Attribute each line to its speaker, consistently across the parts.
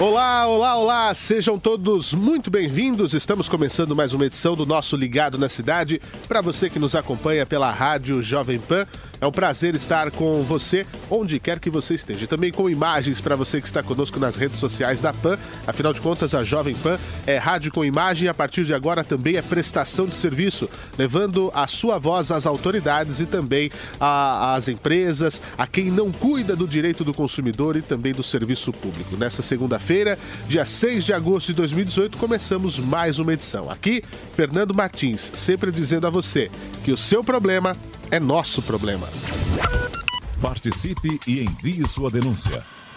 Speaker 1: Olá, olá, olá! Sejam todos muito bem-vindos. Estamos começando mais uma edição do nosso Ligado na Cidade. Para você que nos acompanha pela Rádio Jovem Pan, é um prazer estar com você onde quer que você esteja. Também com imagens para você que está conosco nas redes sociais da PAN. Afinal de contas, a Jovem Pan é rádio com imagem e a partir de agora também é prestação de serviço, levando a sua voz às autoridades e também às empresas, a quem não cuida do direito do consumidor e também do serviço público. Nessa segunda-feira, dia 6 de agosto de 2018, começamos mais uma edição. Aqui, Fernando Martins, sempre dizendo a você que o seu problema é nosso problema.
Speaker 2: Participe e envie sua denúncia.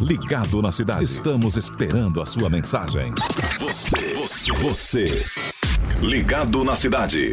Speaker 2: Ligado na Cidade. Estamos esperando a sua mensagem. Você, você, você. Ligado na Cidade.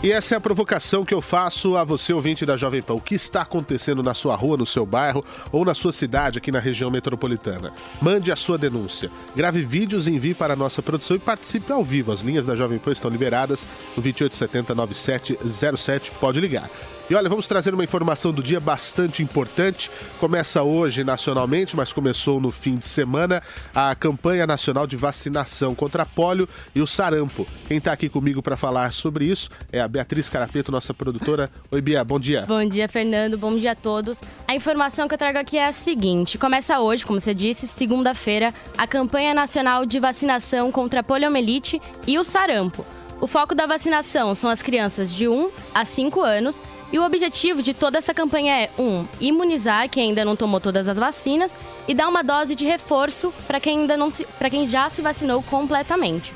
Speaker 1: E essa é a provocação que eu faço a você, ouvinte da Jovem Pan. O que está acontecendo na sua rua, no seu bairro ou na sua cidade aqui na região metropolitana? Mande a sua denúncia. Grave vídeos e envie para a nossa produção e participe ao vivo. As linhas da Jovem Pan estão liberadas no 2870 9707. Pode ligar. E olha, vamos trazer uma informação do dia bastante importante. Começa hoje nacionalmente, mas começou no fim de semana, a campanha nacional de vacinação contra a polio e o sarampo. Quem está aqui comigo para falar sobre isso é a Beatriz Carapeto, nossa produtora. Oi, Bia, bom dia.
Speaker 3: Bom dia, Fernando. Bom dia a todos. A informação que eu trago aqui é a seguinte: começa hoje, como você disse, segunda-feira, a campanha nacional de vacinação contra a poliomielite e o sarampo. O foco da vacinação são as crianças de 1 a 5 anos e o objetivo de toda essa campanha é, um, imunizar quem ainda não tomou todas as vacinas e dar uma dose de reforço para quem ainda não para quem já se vacinou completamente.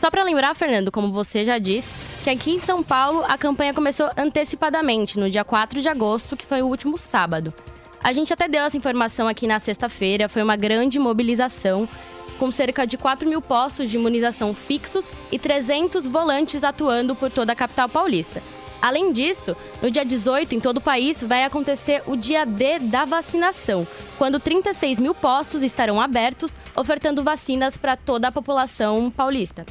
Speaker 3: Só para lembrar, Fernando, como você já disse, que aqui em São Paulo a campanha começou antecipadamente, no dia 4 de agosto, que foi o último sábado. A gente até deu essa informação aqui na sexta-feira, foi uma grande mobilização, com cerca de 4 mil postos de imunização fixos e 300 volantes atuando por toda a capital paulista. Além disso, no dia 18, em todo o país, vai acontecer o dia D da vacinação, quando 36 mil postos estarão abertos, ofertando vacinas para toda a população paulista.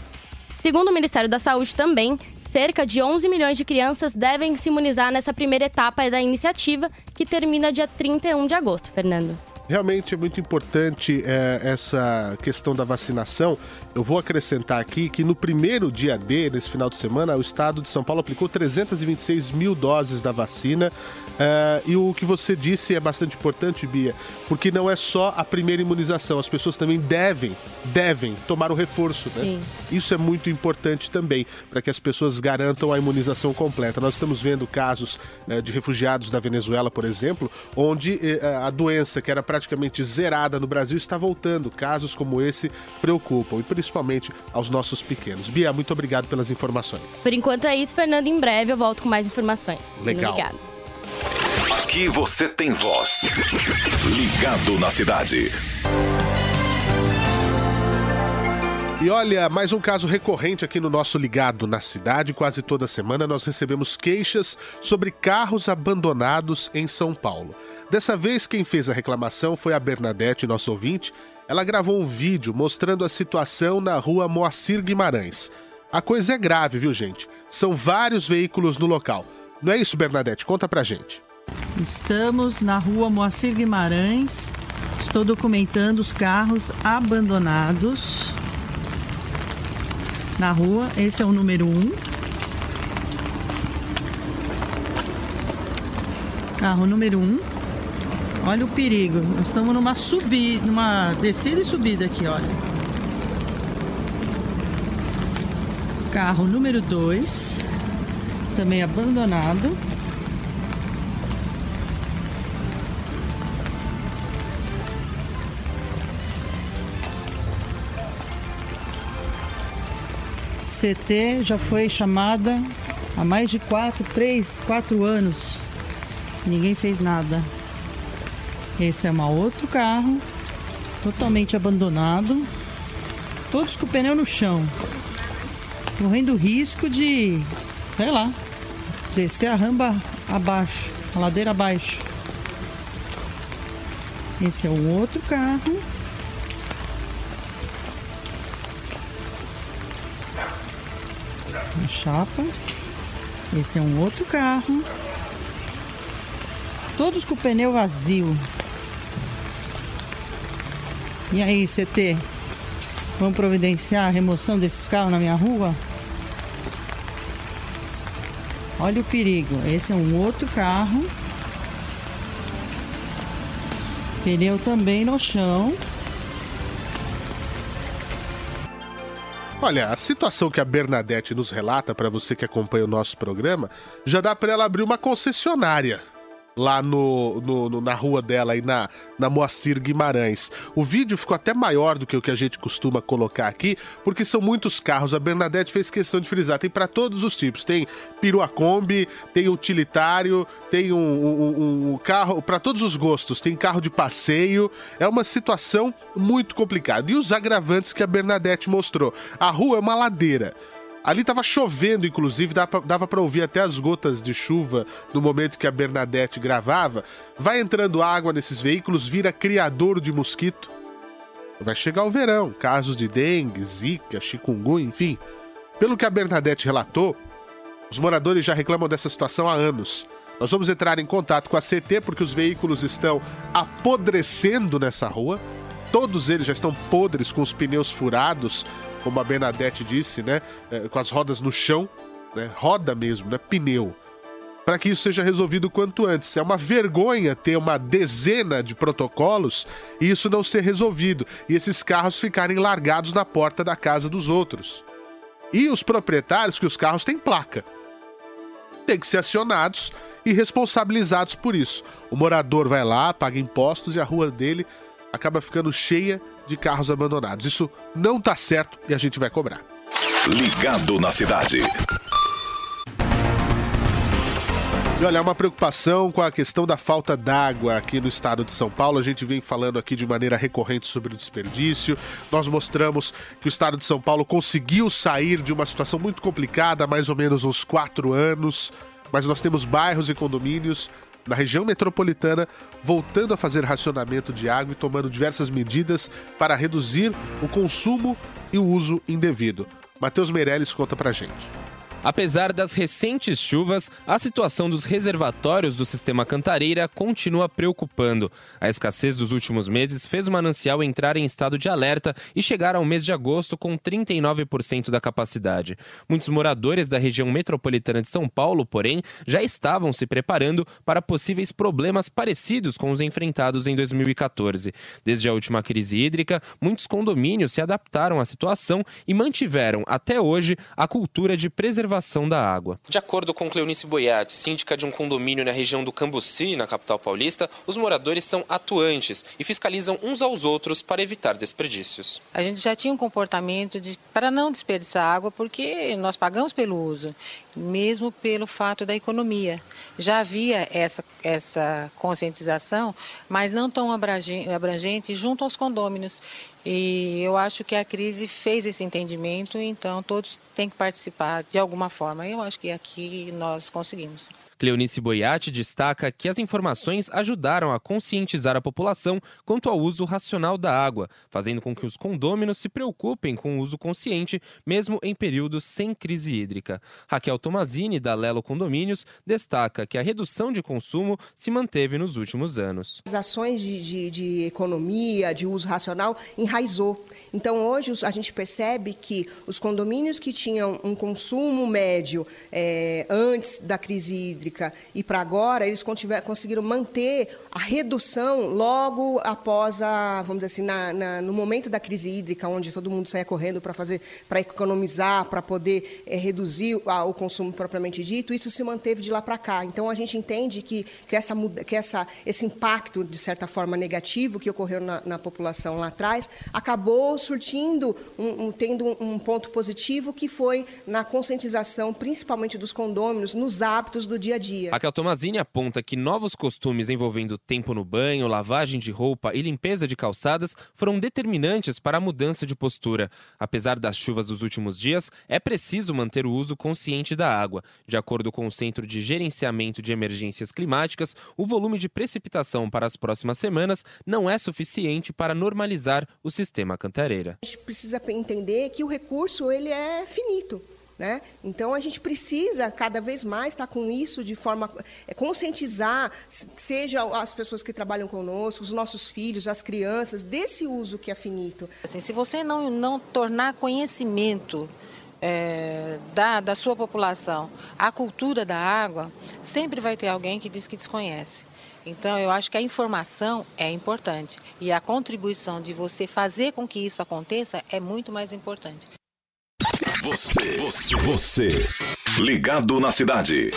Speaker 3: Segundo o Ministério da Saúde também, cerca de 11 milhões de crianças devem se imunizar nessa primeira etapa da iniciativa, que termina dia 31 de agosto, Fernando.
Speaker 1: Realmente é muito importante é, essa questão da vacinação. Eu vou acrescentar aqui que no primeiro dia D, nesse final de semana, o estado de São Paulo aplicou 326 mil doses da vacina. É, e o que você disse é bastante importante, Bia, porque não é só a primeira imunização, as pessoas também devem, devem tomar o reforço. Né? Isso é muito importante também, para que as pessoas garantam a imunização completa. Nós estamos vendo casos é, de refugiados da Venezuela, por exemplo, onde é, a doença que era praticamente zerada no Brasil está voltando. Casos como esse preocupam, e principalmente aos nossos pequenos. Bia, muito obrigado pelas informações.
Speaker 3: Por enquanto é isso, Fernando. Em breve eu volto com mais informações.
Speaker 1: Legal.
Speaker 3: Obrigado.
Speaker 2: Aqui você tem voz. Ligado na cidade.
Speaker 1: E olha, mais um caso recorrente aqui no nosso Ligado na Cidade. Quase toda semana nós recebemos queixas sobre carros abandonados em São Paulo. Dessa vez, quem fez a reclamação foi a Bernadette, nosso ouvinte, ela gravou um vídeo mostrando a situação na rua Moacir Guimarães. A coisa é grave, viu, gente? São vários veículos no local. Não é isso, Bernadette? Conta pra gente.
Speaker 4: Estamos na rua Moacir Guimarães. Estou documentando os carros abandonados na rua. Esse é o número 1. Um. Carro número 1. Um. Olha o perigo. Nós estamos numa subida, numa descida e subida aqui, olha. Carro número 2. Também abandonado. CT já foi chamada há mais de quatro, três, quatro anos. Ninguém fez nada. Esse é um outro carro, totalmente abandonado, todos com o pneu no chão, correndo risco de, sei lá, descer a rampa abaixo, a ladeira abaixo. Esse é um outro carro. Chapa. Esse é um outro carro. Todos com pneu vazio. E aí, CT? Vamos providenciar a remoção desses carros na minha rua? Olha o perigo. Esse é um outro carro. Pneu também no chão.
Speaker 1: Olha, a situação que a Bernadette nos relata, para você que acompanha o nosso programa, já dá para ela abrir uma concessionária lá no, no, no, na rua dela, aí na, na Moacir Guimarães. O vídeo ficou até maior do que o que a gente costuma colocar aqui, porque são muitos carros. A Bernadette fez questão de frisar. Tem para todos os tipos. Tem perua Kombi, tem utilitário, tem um, um, um carro para todos os gostos. Tem carro de passeio. É uma situação muito complicada. E os agravantes que a Bernadette mostrou. A rua é uma ladeira. Ali estava chovendo, inclusive, dava para ouvir até as gotas de chuva no momento que a Bernadette gravava. Vai entrando água nesses veículos, vira criador de mosquito. Vai chegar o verão, casos de dengue, zika, chikungunya, enfim. Pelo que a Bernadette relatou, os moradores já reclamam dessa situação há anos. Nós vamos entrar em contato com a CT porque os veículos estão apodrecendo nessa rua. Todos eles já estão podres com os pneus furados, como a Bernadette disse, né? É, com as rodas no chão, né? Roda mesmo, né? Pneu. Para que isso seja resolvido quanto antes. É uma vergonha ter uma dezena de protocolos e isso não ser resolvido. E esses carros ficarem largados na porta da casa dos outros. E os proprietários, que os carros têm placa, têm que ser acionados e responsabilizados por isso. O morador vai lá, paga impostos e a rua dele acaba ficando cheia de carros abandonados. Isso não tá certo e a gente vai cobrar.
Speaker 2: Ligado na cidade.
Speaker 1: E olha, uma preocupação com a questão da falta d'água aqui no estado de São Paulo. A gente vem falando aqui de maneira recorrente sobre o desperdício. Nós mostramos que o estado de São Paulo conseguiu sair de uma situação muito complicada há mais ou menos uns quatro anos. Mas nós temos bairros e condomínios na região metropolitana, voltando a fazer racionamento de água e tomando diversas medidas para reduzir o consumo e o uso indevido. Matheus Meirelles conta pra gente.
Speaker 5: Apesar das recentes chuvas, a situação dos reservatórios do sistema Cantareira continua preocupando. A escassez dos últimos meses fez o manancial entrar em estado de alerta e chegar ao mês de agosto com 39% da capacidade. Muitos moradores da região metropolitana de São Paulo, porém, já estavam se preparando para possíveis problemas parecidos com os enfrentados em 2014. Desde a última crise hídrica, muitos condomínios se adaptaram à situação e mantiveram até hoje a cultura de preservação da água. De acordo com Cleonice Boiati, síndica de um condomínio na região do Cambuci, na capital paulista, os moradores são atuantes e fiscalizam uns aos outros para evitar desperdícios.
Speaker 6: A gente já tinha um comportamento de, para não desperdiçar água porque nós pagamos pelo uso, mesmo pelo fato da economia. Já havia essa, essa conscientização, mas não tão abrangente junto aos condôminos. E eu acho que a crise fez esse entendimento, então todos têm que participar de alguma forma. Eu acho que aqui nós conseguimos.
Speaker 5: Cleonice Boiati destaca que as informações ajudaram a conscientizar a população quanto ao uso racional da água, fazendo com que os condôminos se preocupem com o uso consciente, mesmo em períodos sem crise hídrica. Raquel Tomazini, da Lelo Condomínios, destaca que a redução de consumo se manteve nos últimos anos.
Speaker 7: As ações de, de, de economia, de uso racional, enraizou. Então, hoje a gente percebe que os condomínios que tinham um consumo médio é, antes da crise hídrica, e para agora, eles conseguiram manter a redução logo após a, vamos dizer assim, na, na, no momento da crise hídrica, onde todo mundo saia correndo para fazer, para economizar, para poder é, reduzir a, o consumo propriamente dito, isso se manteve de lá para cá. Então a gente entende que, que, essa, que essa, esse impacto, de certa forma, negativo que ocorreu na, na população lá atrás, acabou surtindo, um, um, tendo um, ponto positivo que foi na conscientização, principalmente dos condôminos, nos hábitos do dia a dia.
Speaker 5: Raquel Tomazini aponta que novos costumes envolvendo tempo no banho, lavagem de roupa e limpeza de calçadas foram determinantes para a mudança de postura. Apesar das chuvas dos últimos dias, é preciso manter o uso consciente da água. De acordo com o Centro de Gerenciamento de Emergências Climáticas, o volume de precipitação para as próximas semanas não é suficiente para normalizar o sistema cantareira.
Speaker 7: A gente precisa entender que o recurso ele é finito. Né? Então a gente precisa cada vez mais estar com isso de forma é, conscientizar, seja as pessoas que trabalham conosco, os nossos filhos, as crianças, desse uso que é finito.
Speaker 6: Assim, se você não, não tornar conhecimento é, da, da sua população a cultura da água, sempre vai ter alguém que diz que desconhece. Então, eu acho que a informação é importante e a contribuição de você fazer com que isso aconteça é muito mais importante.
Speaker 2: Você, você, você, ligado na cidade.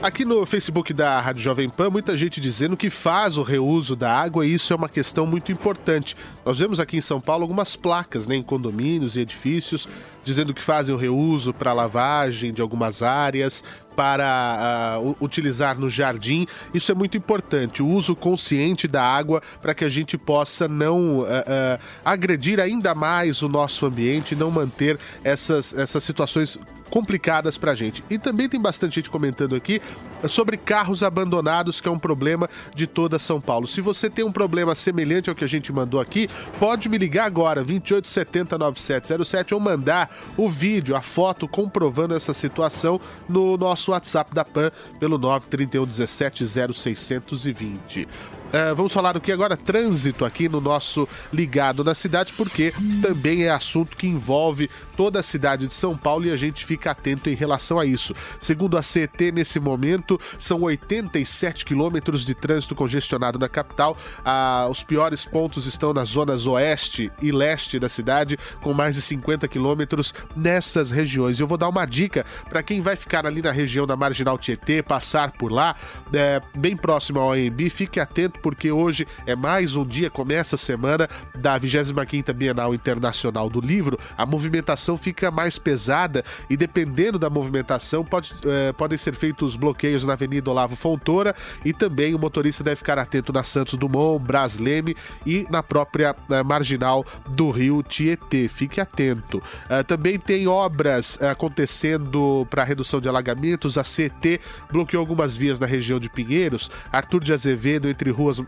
Speaker 1: Aqui no Facebook da Rádio Jovem Pan, muita gente dizendo que faz o reuso da água e isso é uma questão muito importante. Nós vemos aqui em São Paulo algumas placas né, em condomínios e edifícios dizendo que fazem o reuso para lavagem de algumas áreas, para uh, utilizar no jardim. Isso é muito importante, o uso consciente da água para que a gente possa não uh, uh, agredir ainda mais o nosso ambiente, não manter essas, essas situações complicadas para a gente. E também tem bastante gente comentando aqui sobre carros abandonados, que é um problema de toda São Paulo. Se você tem um problema semelhante ao que a gente mandou aqui, pode me ligar agora, 2870 9707, ou mandar o vídeo, a foto comprovando essa situação no nosso WhatsApp da PAN pelo 931 17 0620. Uh, vamos falar o que agora? Trânsito aqui no nosso Ligado na Cidade, porque também é assunto que envolve toda a cidade de São Paulo e a gente fica atento em relação a isso. Segundo a CET, nesse momento, são 87 quilômetros de trânsito congestionado na capital. Ah, os piores pontos estão nas zonas oeste e leste da cidade, com mais de 50 quilômetros nessas regiões. Eu vou dar uma dica para quem vai ficar ali na região da Marginal Tietê, passar por lá, é, bem próximo ao AMB, fique atento porque hoje é mais um dia, começa a semana da 25ª Bienal Internacional do Livro, a movimentação fica mais pesada e dependendo da movimentação pode, é, podem ser feitos bloqueios na Avenida Olavo Fontoura e também o motorista deve ficar atento na Santos Dumont, Brasleme e na própria é, marginal do Rio Tietê. Fique atento. É, também tem obras acontecendo para redução de alagamentos. A CT bloqueou algumas vias na região de Pinheiros. Arthur de Azevedo entre ruas ruas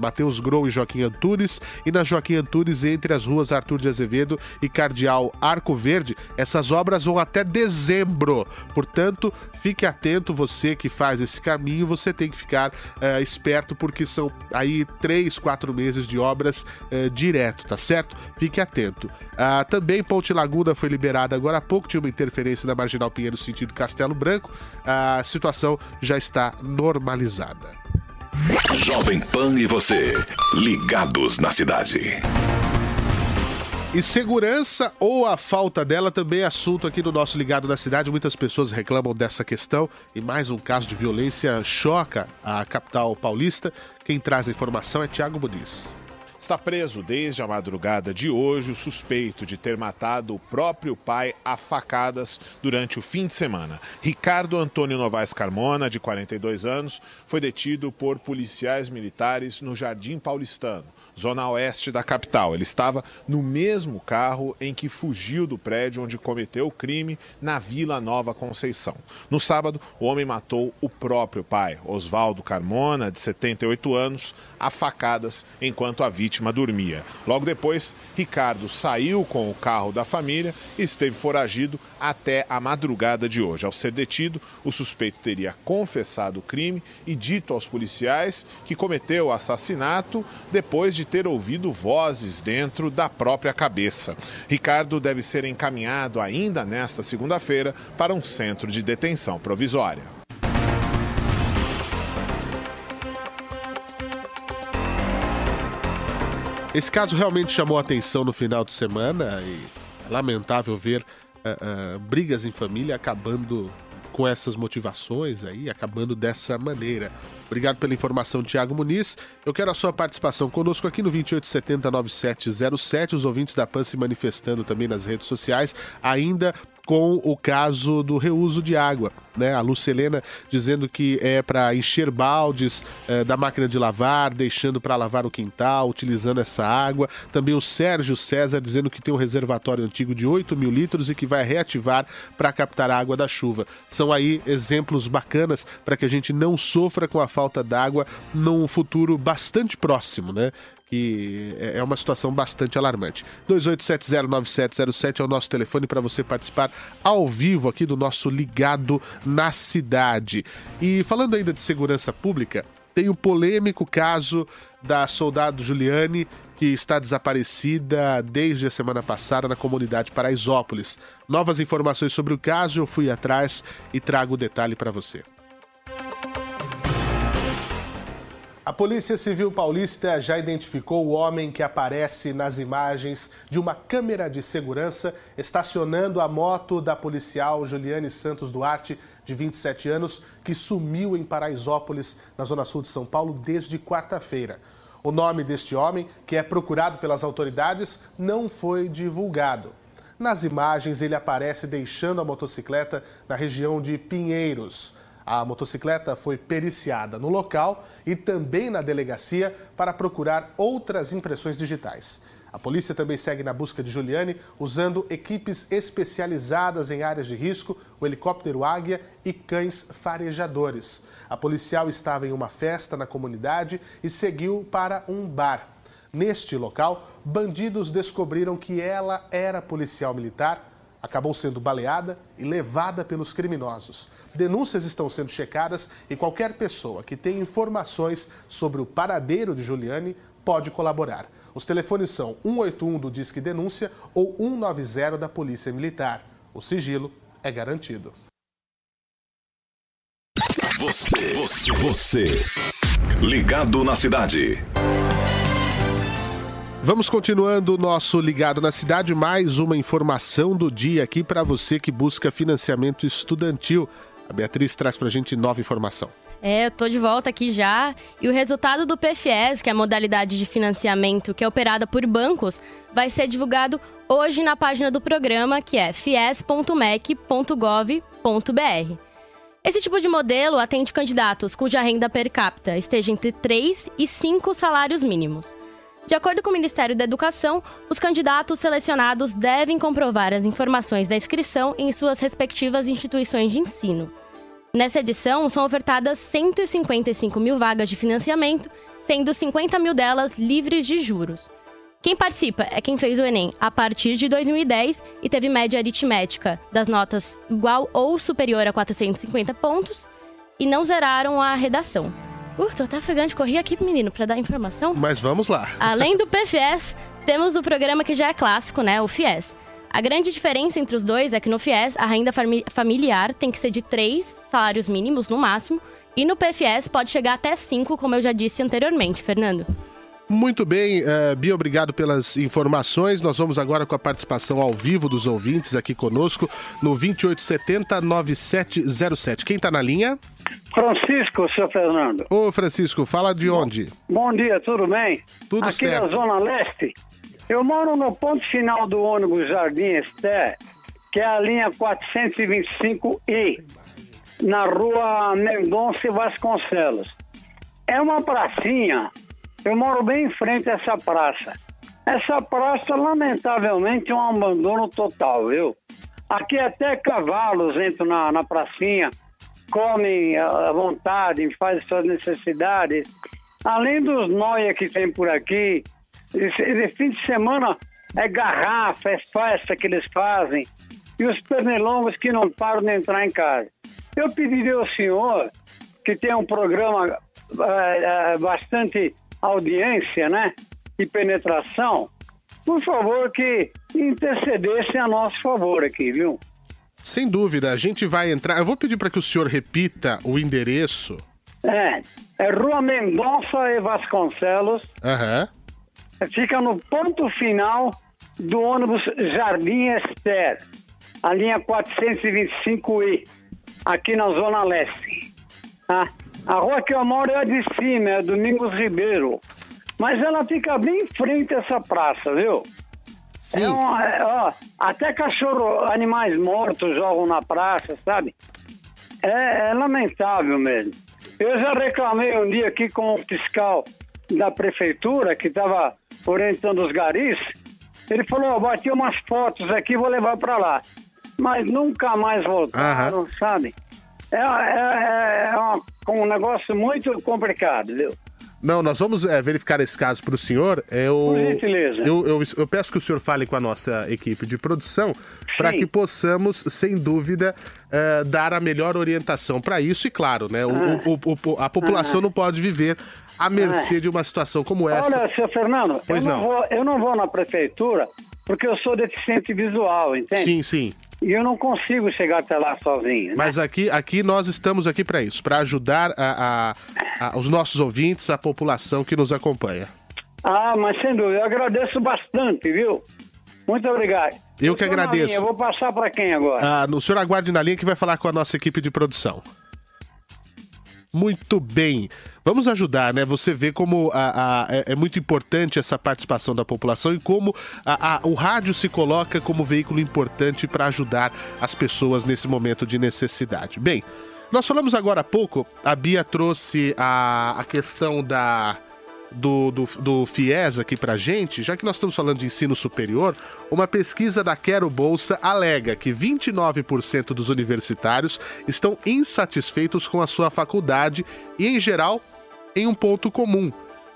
Speaker 1: Mateus Grou e Joaquim Antunes, e na Joaquim Antunes entre as ruas Arthur de Azevedo e Cardeal Arco Verde. Essas obras vão até dezembro. Portanto, fique atento, você que faz esse caminho, você tem que ficar é, esperto, porque são aí três, quatro meses de obras é, direto, tá certo? Fique atento. Ah, também Ponte Laguna foi liberada agora há pouco, tinha uma interferência da Marginal Pinheiro sentido Castelo Branco. A situação já está normalizada.
Speaker 2: Jovem Pan e você, ligados na cidade.
Speaker 1: E segurança ou a falta dela também é assunto aqui do nosso Ligado na Cidade. Muitas pessoas reclamam dessa questão e mais um caso de violência choca a capital paulista. Quem traz a informação é Tiago Muniz.
Speaker 8: Está preso desde a madrugada de hoje o suspeito de ter matado o próprio pai a facadas durante o fim de semana. Ricardo Antônio Novaes Carmona, de 42 anos, foi detido por policiais militares no Jardim Paulistano. Zona oeste da capital. Ele estava no mesmo carro em que fugiu do prédio onde cometeu o crime na Vila Nova Conceição. No sábado, o homem matou o próprio pai, Oswaldo Carmona, de 78 anos, a facadas enquanto a vítima dormia. Logo depois, Ricardo saiu com o carro da família e esteve foragido até a madrugada de hoje. Ao ser detido, o suspeito teria confessado o crime e dito aos policiais que cometeu o assassinato depois de ter ouvido vozes dentro da própria cabeça. Ricardo deve ser encaminhado ainda nesta segunda-feira para um centro de detenção provisória.
Speaker 1: Esse caso realmente chamou atenção no final de semana e é lamentável ver uh, uh, brigas em família acabando com essas motivações aí, acabando dessa maneira. Obrigado pela informação, Tiago Muniz. Eu quero a sua participação conosco aqui no 28709707, os ouvintes da PAN se manifestando também nas redes sociais, ainda com o caso do reuso de água. Né? A Lucelena dizendo que é para encher baldes é, da máquina de lavar, deixando para lavar o quintal, utilizando essa água. Também o Sérgio César dizendo que tem um reservatório antigo de 8 mil litros e que vai reativar para captar a água da chuva. São aí exemplos bacanas para que a gente não sofra com a falta d'água num futuro bastante próximo, né? Que é, é uma situação bastante alarmante. 28709707 é o nosso telefone para você participar ao vivo aqui do nosso Ligado na Cidade. E falando ainda de segurança pública, tem o polêmico caso da soldado Juliane, que está desaparecida desde a semana passada na comunidade Paraisópolis. Novas informações sobre o caso, eu fui atrás e trago o detalhe para você. A Polícia Civil Paulista já identificou o homem que aparece nas imagens de uma câmera de segurança estacionando a moto da policial Juliane Santos Duarte, de 27 anos, que sumiu em Paraisópolis, na zona sul de São Paulo, desde quarta-feira. O nome deste homem, que é procurado pelas autoridades, não foi divulgado. Nas imagens, ele aparece deixando a motocicleta na região de Pinheiros. A motocicleta foi periciada no local e também na delegacia para procurar outras impressões digitais. A polícia também segue na busca de Juliane usando equipes especializadas em áreas de risco, o helicóptero Águia e cães farejadores. A policial estava em uma festa na comunidade e seguiu para um bar. Neste local, bandidos descobriram que ela era policial militar, acabou sendo baleada e levada pelos criminosos. Denúncias estão sendo checadas e qualquer pessoa que tenha informações sobre o paradeiro de Juliane pode colaborar. Os telefones são 181 do Disque Denúncia ou 190 da Polícia Militar. O sigilo é garantido.
Speaker 2: Você, você, você. Ligado na cidade.
Speaker 1: Vamos continuando o nosso Ligado na Cidade. Mais uma informação do dia aqui para você que busca financiamento estudantil. A Beatriz traz para a gente nova informação.
Speaker 3: É, eu tô de volta aqui já. E o resultado do PFS, que é a modalidade de financiamento que é operada por bancos, vai ser divulgado hoje na página do programa, que é fies.mec.gov.br. Esse tipo de modelo atende candidatos cuja renda per capita esteja entre 3 e 5 salários mínimos. De acordo com o Ministério da Educação, os candidatos selecionados devem comprovar as informações da inscrição em suas respectivas instituições de ensino. Nessa edição, são ofertadas 155 mil vagas de financiamento, sendo 50 mil delas livres de juros. Quem participa é quem fez o Enem a partir de 2010 e teve média aritmética das notas igual ou superior a 450 pontos e não zeraram a redação. Uh, tô até ofegante, corri aqui, menino, para dar informação.
Speaker 1: Mas vamos lá.
Speaker 3: Além do PFS, temos o programa que já é clássico, né? O FIES. A grande diferença entre os dois é que no FIES a renda familiar tem que ser de três salários mínimos no máximo, e no PFS pode chegar até cinco, como eu já disse anteriormente, Fernando.
Speaker 1: Muito bem, uh, Bia, obrigado pelas informações. Nós vamos agora com a participação ao vivo dos ouvintes aqui conosco no 2870-9707. Quem está na linha?
Speaker 9: Francisco, seu Fernando.
Speaker 1: Ô, Francisco, fala de onde?
Speaker 9: Bom dia, tudo bem?
Speaker 1: Tudo
Speaker 9: Aqui
Speaker 1: certo.
Speaker 9: na Zona Leste. Eu moro no ponto final do ônibus Jardim Esté, que é a linha 425I, na rua Mendonça e Vasconcelos. É uma pracinha Eu moro bem em frente a essa praça. Essa praça, lamentavelmente, é um abandono total, viu? Aqui até cavalos entram na, na pracinha, comem à vontade, fazem suas necessidades. Além dos noia que tem por aqui, esse, fim de semana é garrafa, é festa que eles fazem. E os pernilongos que não param de entrar em casa. Eu pediria ao senhor, que tem um programa eh, eh, bastante audiência, né? E penetração, por favor, que intercedesse a nosso favor aqui, viu?
Speaker 1: Sem dúvida, a gente vai entrar. Eu vou pedir para que o senhor repita o endereço.
Speaker 9: É, é Rua Mendonça e Vasconcelos.
Speaker 1: Aham.
Speaker 9: Fica no ponto final do ônibus Jardim Esther, a linha 425I, aqui na Zona Leste. Ah, a rua que eu moro é a de cima, é Domingos Ribeiro. Mas ela fica bem em frente a essa praça, viu?
Speaker 1: Sim.
Speaker 9: É uma- é, ó, até cachorro, animais mortos jogam na praça, sabe? É, é lamentável mesmo. Eu já reclamei um dia aqui com o fiscal da prefeitura que estava orientando os garis. Ele falou: ó, bati umas fotos aqui, vou levar para lá. Mas nunca mais voltaram, sabe? É, é, é uma- um negócio muito complicado, viu?
Speaker 1: Não, nós vamos é, verificar esse caso para o senhor. Eu,
Speaker 9: Por gentileza.
Speaker 1: Eu, eu, eu peço que o senhor fale com a nossa equipe de produção para que possamos, sem dúvida, é, dar a melhor orientação para isso. E claro, né, o-
Speaker 9: Ah.
Speaker 1: o- o- a população
Speaker 9: Ah.
Speaker 1: não pode viver à mercê de uma situação como essa.
Speaker 9: Olha, seu Fernando,
Speaker 1: Pois
Speaker 9: eu, não
Speaker 1: não.
Speaker 9: Vou, eu não vou na prefeitura porque eu sou deficiente visual, entende?
Speaker 1: Sim, sim.
Speaker 9: E eu não consigo chegar até lá sozinho. né?
Speaker 1: Mas aqui, aqui nós estamos aqui para isso, para ajudar a- a- a- os nossos ouvintes, a população que nos acompanha.
Speaker 9: Ah, mas sem dúvida, eu agradeço bastante, viu? Muito obrigado.
Speaker 1: Eu que agradeço.
Speaker 9: linha, Eu vou passar para quem agora?
Speaker 1: Ah, no senhor aguarde na linha que vai falar com a nossa equipe de produção. Muito bem. Vamos ajudar, né? Você vê como a- a- é, é muito importante essa participação da população e como a- o rádio se coloca como veículo importante para ajudar as pessoas nesse momento de necessidade. Bem, nós falamos agora há pouco, a Bia trouxe a, a questão da, do, do, do FIES aqui pra gente, já que nós estamos falando de ensino superior, uma pesquisa da Quero Bolsa alega que 29% dos universitários estão insatisfeitos com a sua faculdade e, em geral, em um ponto comum.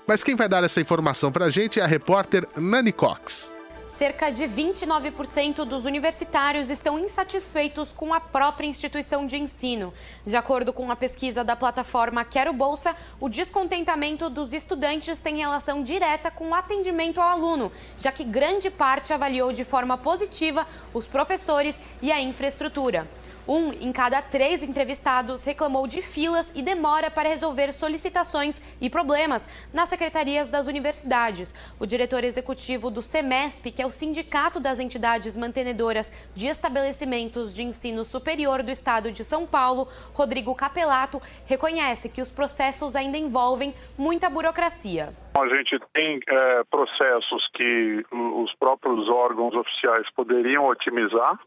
Speaker 1: Mas quem vai dar essa informação pra gente é a repórter Nani Cox.
Speaker 10: Cerca de 29% dos universitários estão insatisfeitos com a própria instituição de ensino. De acordo com a pesquisa da plataforma Quero Bolsa, o descontentamento dos estudantes tem relação direta com o atendimento ao aluno, já que grande parte avaliou de forma positiva os professores e a infraestrutura. Um em cada três entrevistados reclamou de filas e demora para resolver solicitações e problemas nas secretarias das universidades. O diretor executivo do SEMESP, que é o sindicato das entidades mantenedoras de estabelecimentos de ensino superior do estado de São Paulo, Rodrigo Capelato, reconhece que os processos ainda envolvem muita burocracia.
Speaker 11: A gente tem eh, processos que os próprios órgãos oficiais poderiam otimizar,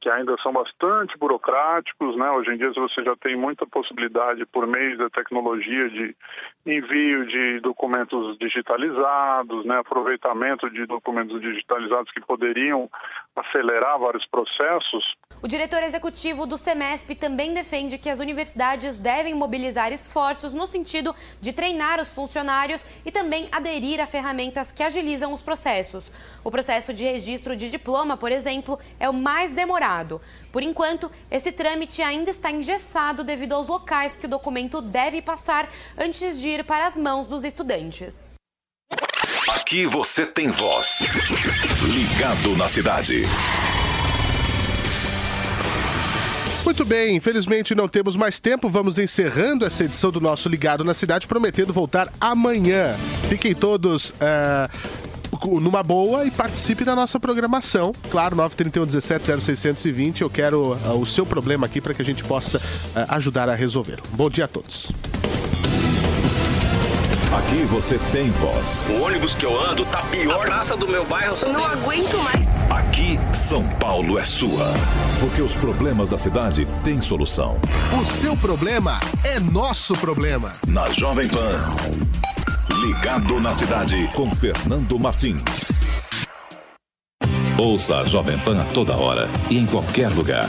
Speaker 11: que ainda são bastante burocráticos, né? Hoje em dia você já tem muita possibilidade por meio da tecnologia de envio de documentos digitalizados, né? Aproveitamento de documentos digitalizados que poderiam acelerar vários processos.
Speaker 10: O diretor executivo do SEMESP também defende que as universidades devem mobilizar esforços no sentido de treinar os funcionários e também aderir a ferramentas que agilizam os processos. O processo de registro de diploma, por exemplo, é o mais demorado. Por enquanto, esse trâmite ainda está engessado devido aos locais que o documento deve passar antes de ir para as mãos dos estudantes.
Speaker 2: Aqui você tem voz. Ligado na cidade.
Speaker 1: Muito bem, infelizmente não temos mais tempo. Vamos encerrando essa edição do nosso Ligado na Cidade, prometendo voltar amanhã. Fiquem todos cu- numa boa e participe da nossa programação. Claro, 931 17 0620. Eu quero ah, o seu problema aqui para que a gente possa ah, ajudar a resolver. Bom dia a todos.
Speaker 2: Aqui você tem voz.
Speaker 12: O ônibus que eu ando tá pior. A praça do meu bairro. Eu não aguento mais.
Speaker 2: Aqui, São Paulo é sua. Porque os problemas da cidade têm solução.
Speaker 1: O seu problema é nosso problema.
Speaker 2: Na Jovem Pan. Ligado na cidade com Fernando Martins. Ouça a Jovem Pan a toda hora e em qualquer lugar.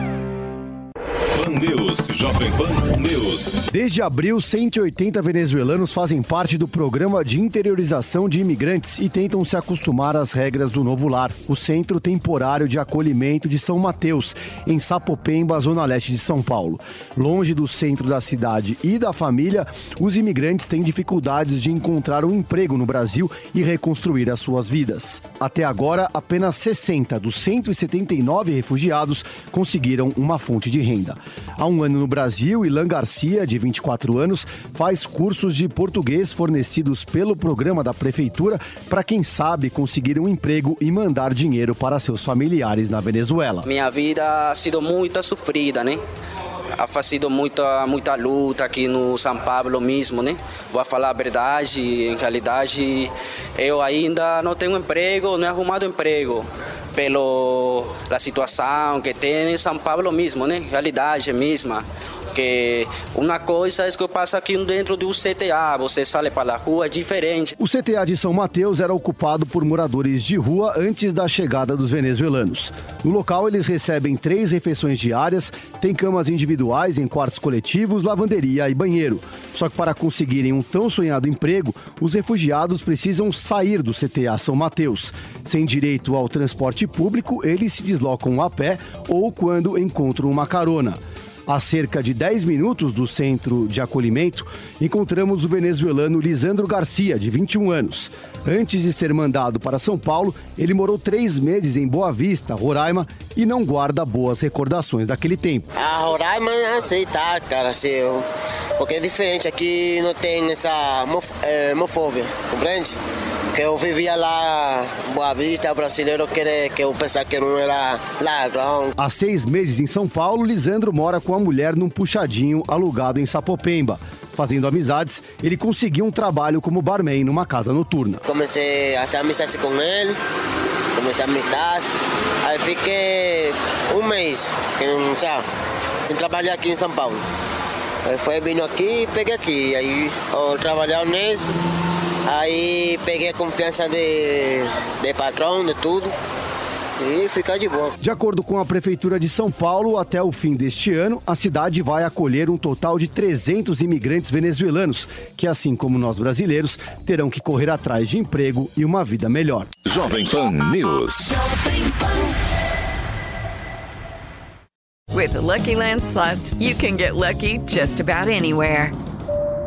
Speaker 2: Pan News, Jovem Pan News.
Speaker 13: Desde abril, 180 venezuelanos fazem parte do programa de interiorização de imigrantes e tentam se acostumar às regras do novo lar. O Centro Temporário de Acolhimento de São Mateus, em Sapopemba, zona leste de São Paulo. Longe do centro da cidade e da família, os imigrantes têm dificuldades de encontrar um emprego no Brasil e reconstruir as suas vidas. Até agora, apenas 60 dos 179 refugiados conseguiram uma fonte de renda. Há um ano no Brasil, Ilan Garcia, de 24 anos, faz cursos de português fornecidos pelo programa da prefeitura para quem sabe conseguir um emprego e mandar dinheiro para seus familiares na Venezuela.
Speaker 14: Minha vida ha sido muito sofrida, né? Ha sido muita, muita luta aqui no São Paulo mesmo, né? Vou falar a verdade, em realidade eu ainda não tenho emprego, não he arrumado emprego pelo a situação que tem em São Paulo mesmo, né? Realidade mesma. Que uma coisa é que passa aqui dentro do CTA, você sai para a rua, é diferente.
Speaker 13: O CTA de São Mateus era ocupado por moradores de rua antes da chegada dos venezuelanos. No local, eles recebem três refeições diárias, tem camas individuais em quartos coletivos, lavanderia e banheiro. Só que para conseguirem um tão sonhado emprego, os refugiados precisam sair do CTA São Mateus. Sem direito ao transporte público, eles se deslocam a pé ou quando encontram uma carona. A cerca de 10 minutos do centro de acolhimento, encontramos o venezuelano Lisandro Garcia, de 21 anos. Antes de ser mandado para São Paulo, ele morou três meses em Boa Vista, Roraima, e não guarda boas recordações daquele tempo.
Speaker 15: A Roraima é cara, assim, eu- porque é diferente, aqui não tem essa eh, homofobia, compreende? Que eu vivia lá em Boa Vista, o brasileiro queria que eu pensava que não era ladrão.
Speaker 13: Há seis meses em São Paulo, Lisandro mora com a mulher num puxadinho alugado em Sapopemba. Fazendo amizades, ele conseguiu um trabalho como barman numa casa noturna.
Speaker 15: Comecei a fazer amizade com ele, comecei a amizade, aí fiquei um mês, que sabe, sem trabalhar aqui em São Paulo. Aí foi vindo aqui e peguei aqui, aí eu trabalhei honesto, aí peguei a confiança de, de patrão, de tudo, e ficar de boa.
Speaker 13: De acordo com a Prefeitura de São Paulo, até o fim deste ano, a cidade vai acolher um total de 300 imigrantes venezuelanos, que, assim como nós brasileiros, terão que correr atrás de emprego e uma vida melhor.
Speaker 2: Jovem Pan News.
Speaker 16: With the Lucky Land slots, you can get lucky just about anywhere.